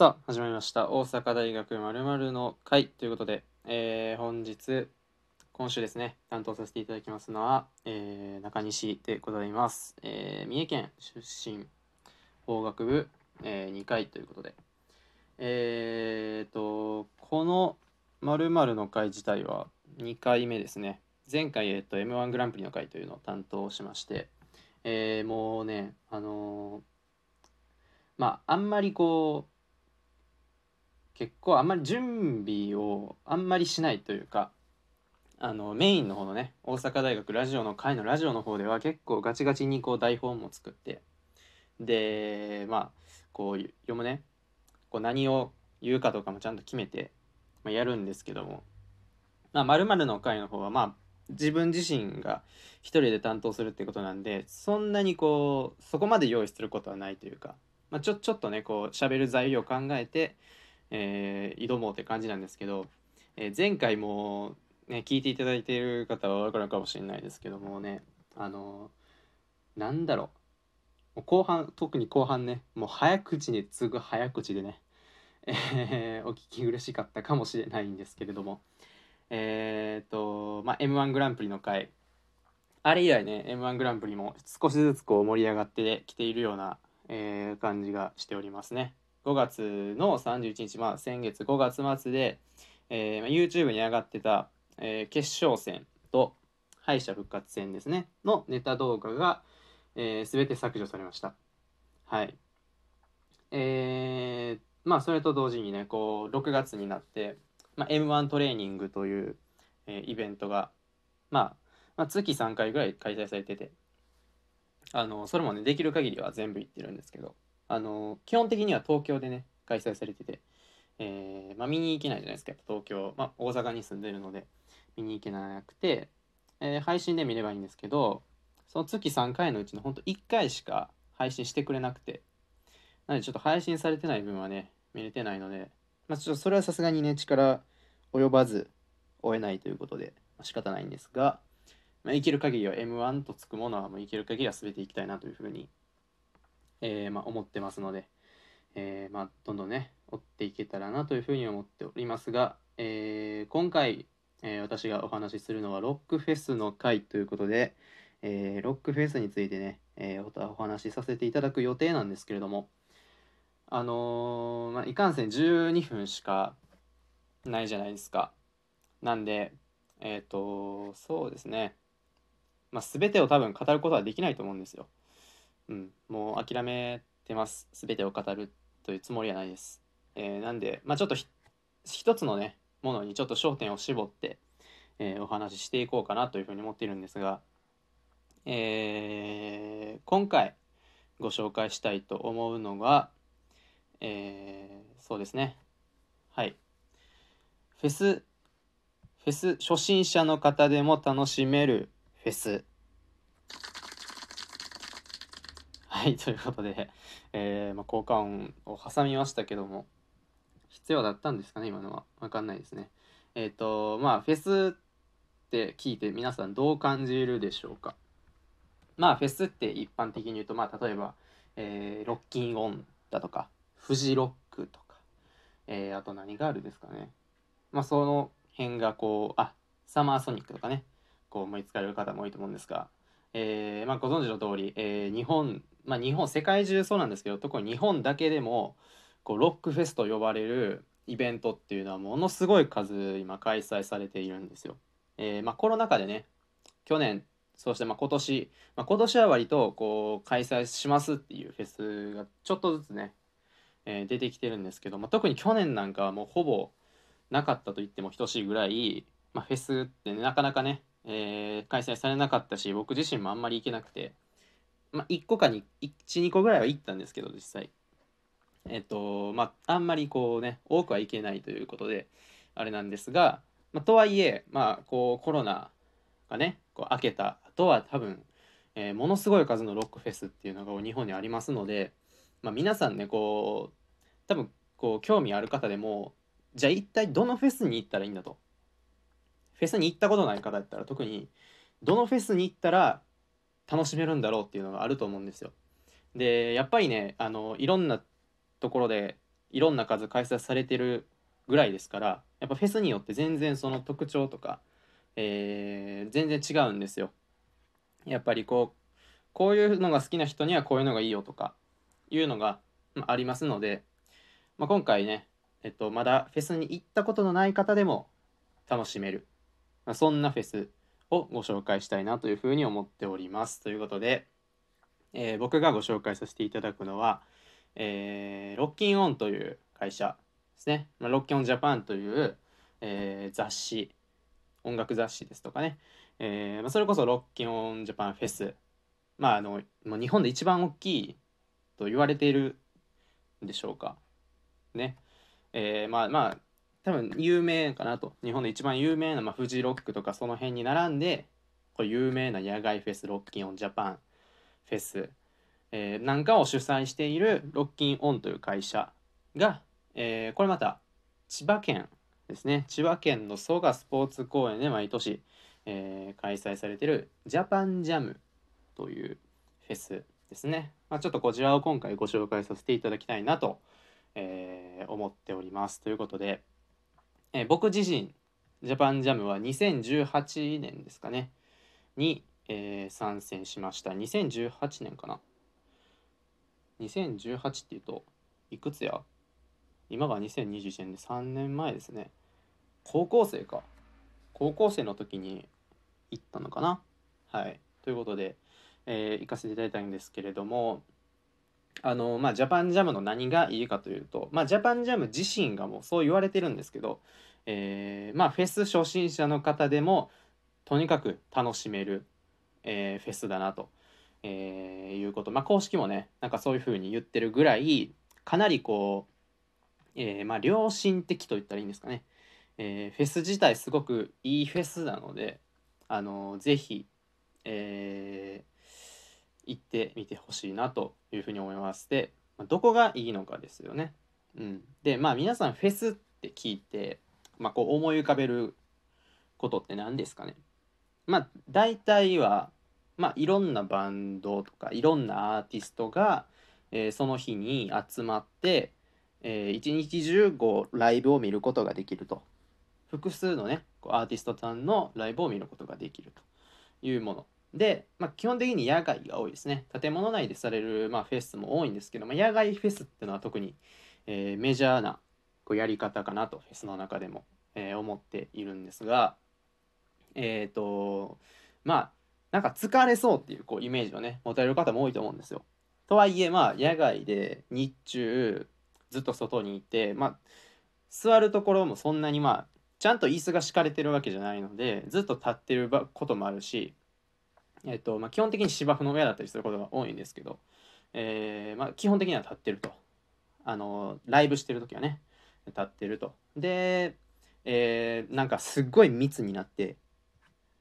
さあ始まりました。大阪大学まるの会ということで、えー本日今週ですね担当させていただきますのは、えー中西でございます、えー三重県出身法学部、え2回ということで。えー、とこのまるの会自体は2回目ですね。前回、えー、と m 1グランプリの会というのを担当しまして、えーもうねあのーまああんまりこう結構あんまり準備をあんまりしないというかあのメインの方のね大阪大学ラジオの会のラジオの方では結構ガチガチにこう台本も作ってでまあこう読むね。こう何を言うかとかもちゃんと決めて、まあ、やるんですけども。まあ〇〇の会の方はまあ自分自身が一人で担当するってことなんでそんなにこうそこまで用意することはないというか、まあ、ちょちょっとねこう喋る材料を考えてえー挑もうって感じなんですけど、えー前回も、ね、聞いていただいている方は分かるかもしれないですけどもねあのーなんだろう後半特に後半ねもう早口に次ぐ早口でね、えーお聞き苦しかったかもしれないんですけれどもえっ、とまあ m 1グランプリの回あれ以来ね m 1グランプリも少しずつこう盛り上がってきているような、えー感じがしておりますね。5月の31日、まあ、先月5月末で、えーまあ YouTube に上がってた、えー決勝戦と敗者復活戦ですねのネタ動画が、えー、全て削除されました。はい。えーまあそれと同時にねこう6月になって、まあ、m 1トレーニングという、えーイベントが、まあ、まあ月3回ぐらい開催されててあのそれもねできる限りは全部行ってるんですけどあの基本的には東京でね開催されてて、えーまあ、見に行けないじゃないですか。やっぱ東京、まあ、大阪に住んでるので見に行けなくて、えー配信で見ればいいんですけどその月3回のうちのほんと1回しか配信してくれなくてなのでちょっと配信されてない分はね見れてないので、まあ、ちょっとそれはさすがにね力及ばず追えないということで、まあ、仕方ないんですが、まあ、いける限りは M1 とつくものはもういける限りは全ていきたいなというふうにえーまあ、思ってますので、えーまあ、どんどんね追っていけたらなというふうに思っておりますが、え今回、え私がお話しするのはロックフェスの回ということで、えーロックフェスについてね、えおお話しさせていただく予定なんですけれどもあのまあ、いかんせん12分しかないじゃないですか。なんでえっ、とそうですねまあ、全てを多分語ることはできないと思うんですよ。うん、もう諦めてます。全てを語るというつもりはないです。えーなんで、まあ、ちょっと一つのね、ものにちょっと焦点を絞って、えーお話ししていこうかなというふうに思っているんですが、えー今回ご紹介したいと思うのが、えーそうですね。はい。フェス、フェス初心者の方でも楽しめるフェス。はい、ということで、えーまあ、効果音を挟みましたけども、必要だったんですかね、今のは。わかんないですね。えっ、と、まあ、フェスって聞いて皆さんどう感じるでしょうか？まあ、フェスって一般的に言うと、まあ、例えば、えーロッキンオンだとか、フジロックとか、えーあと何があるですかね。まあ、その辺がこう、あ、サマーソニックとかね、こう思いつかれる方も多いと思うんですが、えーまあ、ご存知の通り、えー日本、まあ、日本世界中そうなんですけど特に日本だけでもこうロックフェスと呼ばれるイベントっていうのはものすごい数今開催されているんですよ。えーまあ、コロナ禍でね去年そしてま今年、まあ、今年は割とこう開催しますっていうフェスがちょっとずつね、えー出てきてるんですけど、まあ、特に去年なんかはもうほぼなかったと言っても等しいぐらい、まあ、フェスってねなかなかねえー開催されなかったし僕自身もあんまり行けなくて、まあ、1個かに12個ぐらいは行ったんですけど実際。えっ、とまああんまりこうね多くは行けないということであれなんですが、まあ、とはいえまあこうコロナがねこう明けた後は多分、えーものすごい数のロックフェスっていうのが日本にありますので、まあ、皆さんねこう多分こう興味ある方でもじゃあ一体どのフェスに行ったらいいんだと。フェスに行ったことない方だったら特にどのフェスに行ったら楽しめるんだろうっていうのがあると思うんですよ。でやっぱりねあのいろんなところでいろんな数開催されてるぐらいですからやっぱフェスによって全然その特徴とか、えー、全然違うんですよ。やっぱりこうこういうのが好きな人にはこういうのがいいよとかいうのがありますので、まあ、今回ね、えっと、まだフェスに行ったことのない方でも楽しめる、まあ、そんなフェスをご紹介したいなというふうに思っております。ということで、えー、僕がご紹介させていただくのは、えー、ロッキンオンという会社ですね。ま、ロッキンオンジャパンという、えー、雑誌、音楽雑誌ですとかね、えーまあ、それこそロッキンオンジャパンフェス、まあ、あのもう日本で一番大きいと言われているんでしょうか。ね。えー、まあまあ多分有名かなと。日本で一番有名な、まあ、フジロックとかその辺に並んでこれ有名な野外フェスロッキンオンジャパンフェス、えー、なんかを主催しているロッキンオンという会社が、えー、これまた千葉県ですね。千葉県の蘇我スポーツ公園で毎年、えー、開催されてるジャパンジャムというフェスですね、まあ、ちょっとこちらを今回ご紹介させていただきたいなと、えー、思っております。ということでえー、僕自身ジャパンジャムは2018年ですかね。に、えー、参戦しました。2018年かな。2018っていうといくつや？今が2021年で3年前ですね。高校生か。高校生の時に行ったのかな。はい。ということで、えー、行かせていただいたんですけれどもあのまあジャパンジャムの何がいいかというとまあジャパンジャム自身がもうそう言われてるんですけど、えー、まあフェス初心者の方でもとにかく楽しめる、えー、フェスだなと、えー、いうこと。まあ公式もねなんかそういうふうに言ってるぐらいかなりこう、え、まあ良心的と言ったらいいんですかね、え、フェス自体すごくいいフェスなのであのぜひ、え、行ってみてほしいなというふうに思います。で、どこがいいのかですよね。うん、でまあ皆さんフェスって聞いて、まあ、こう思い浮かべることって何ですかねまあ大体は、まあ、いろんなバンドとかいろんなアーティストが、えー、その日に集まって、えー、一日中こうライブを見ることができると複数のねアーティストさんのライブを見ることができるというもので、まあ、基本的に野外が多いですね。建物内でされる、まあ、フェスも多いんですけど、まあ、野外フェスっていうのは特に、えー、メジャーなこうやり方かなと、フェスの中でも、えー、思っているんですが、えっ、ー、と、まあ、なんか疲れそうっていうこうイメージをね、持たれる方も多いと思うんですよ。とはいえ、まあ、野外で日中、ずっと外にいて、まあ、座るところもそんなにまあ、ちゃんと椅子が敷かれてるわけじゃないので、ずっと立ってることもあるし、えっとまあ、基本的に芝生の上だったりすることが多いんですけど、えーまあ、基本的には立ってると。あのライブしてる時はね立ってると。で、えー、なんかすっごい密になって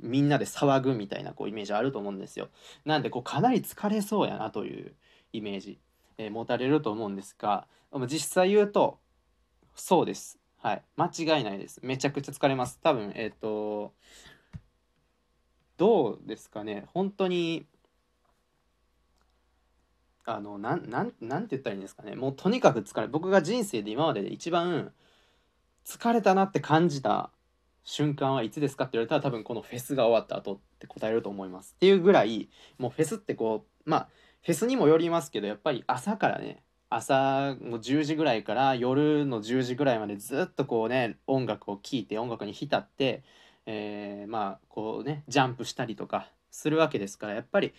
みんなで騒ぐみたいなこうイメージあると思うんですよ。なんでこうかなり疲れそうやなというイメージ、えー、持たれると思うんですが実際言うとそうです。はい。間違いないです。めちゃくちゃ疲れます。多分えっ、ー、とどうですかね。本当にあのなんなんなんて言ったらいいんですかね。もうとにかく疲れ僕が人生で今までで一番疲れたなって感じた瞬間はいつですかって言われたら多分このフェスが終わった後って答えると思います。っていうぐらいもうフェスってこうまあフェスにもよりますけどやっぱり朝からね朝の10時ぐらいから夜の10時ぐらいまでずっとこうね音楽を聴いて音楽に浸ってえー、まあこうねジャンプしたりとかするわけですからやっぱり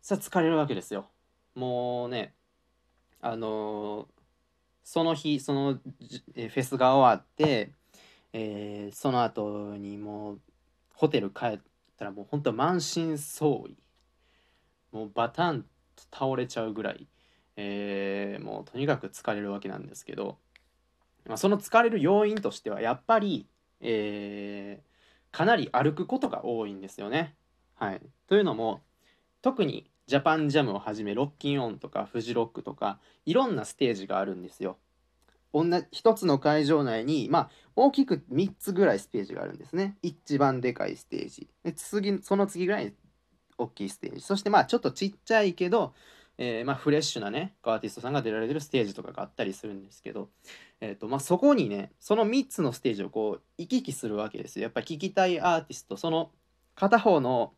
さ疲れるわけですよ。もうねあのー、その日そのフェスが終わって、えー、その後にもうホテル帰ったらもうほんと満身創痍もうバタンと倒れちゃうぐらい、えー、もうとにかく疲れるわけなんですけど、まあ、その疲れる要因としてはやっぱり、えー、かなり歩くことが多いんですよね。はい、というのも特にジャパンジャムをはじめロッキンオンとかフジロックとかいろんなステージがあるんですよ。一つの会場内に、まあ、大きく3つぐらいステージがあるんですね。一番でかいステージ。で次その次ぐらい大きいステージ。そしてまあちょっとちっちゃいけどえーまあ、フレッシュなねアーティストさんが出られてるステージとかがあったりするんですけど、えーとまあ、そこにねその3つのステージをこう行き来するわけですよ。やっぱり聴きたいアーティストその片方の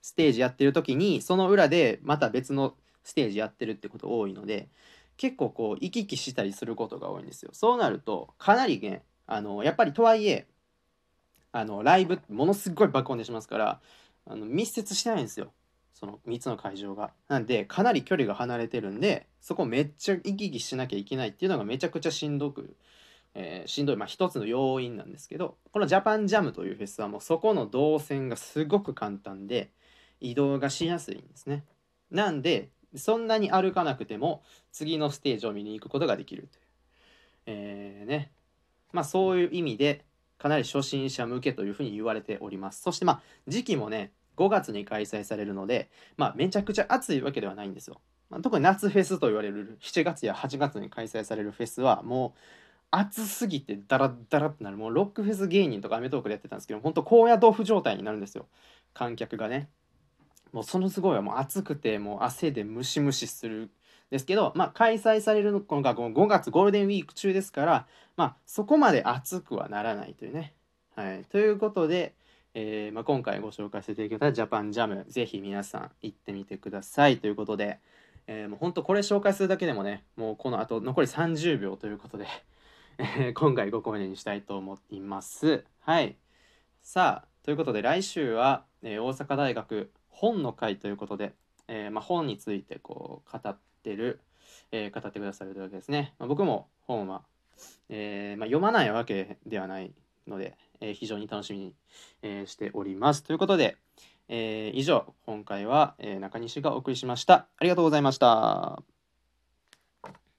ステージやってる時にその裏でまた別のステージやってるってこと多いので結構こう行き来したりすることが多いんですよ。そうなるとかなりねあのやっぱりとはいえあのライブものすごい爆音でしますからあの密接してないんですよ。その3つの会場が。なんでかなり距離が離れてるんでそこめっちゃ行き来しなきゃいけないっていうのがめちゃくちゃしんどく、えー、しんどいまあ一つの要因なんですけどこのジャパンジャムというフェスはもうそこの動線がすごく簡単で移動がしやすいんですね。なんでそんなに歩かなくても次のステージを見に行くことができるという。えー、ねまあそういう意味でかなり初心者向けというふうに言われております。そしてまあ時期もね5月に開催されるので、まあ、めちゃくちゃ暑いわけではないんですよ。まあ、特に夏フェスと言われる7月や8月に開催されるフェスはもう暑すぎてダラッダラってなる。もうロックフェス芸人とかアメトークでやってたんですけど本当高野豆腐状態になるんですよ。観客がね。もうそのすごいはもう暑くてもう汗でムシムシするですけどまあ開催されるのが5月ゴールデンウィーク中ですからまあそこまで暑くはならないというね。はい。ということでえー、まあ、今回ご紹介していただいたジャパンジャムぜひ皆さん行ってみてくださいということで、えー、もう本当これ紹介するだけでもねもうこのあと残り30秒ということで、えー、今回ご講演にしたいと思っています。はい。さあということで来週は、え大阪大学本の会ということで、えまあ、本についてこう語ってる、え語ってくださるというわけですね、まあ、僕も本は、えまあ、読まないわけではないので、え非常に楽しみに、えしております。ということで、え以上、今回は、え中西がお送りしました。ありがとうございました。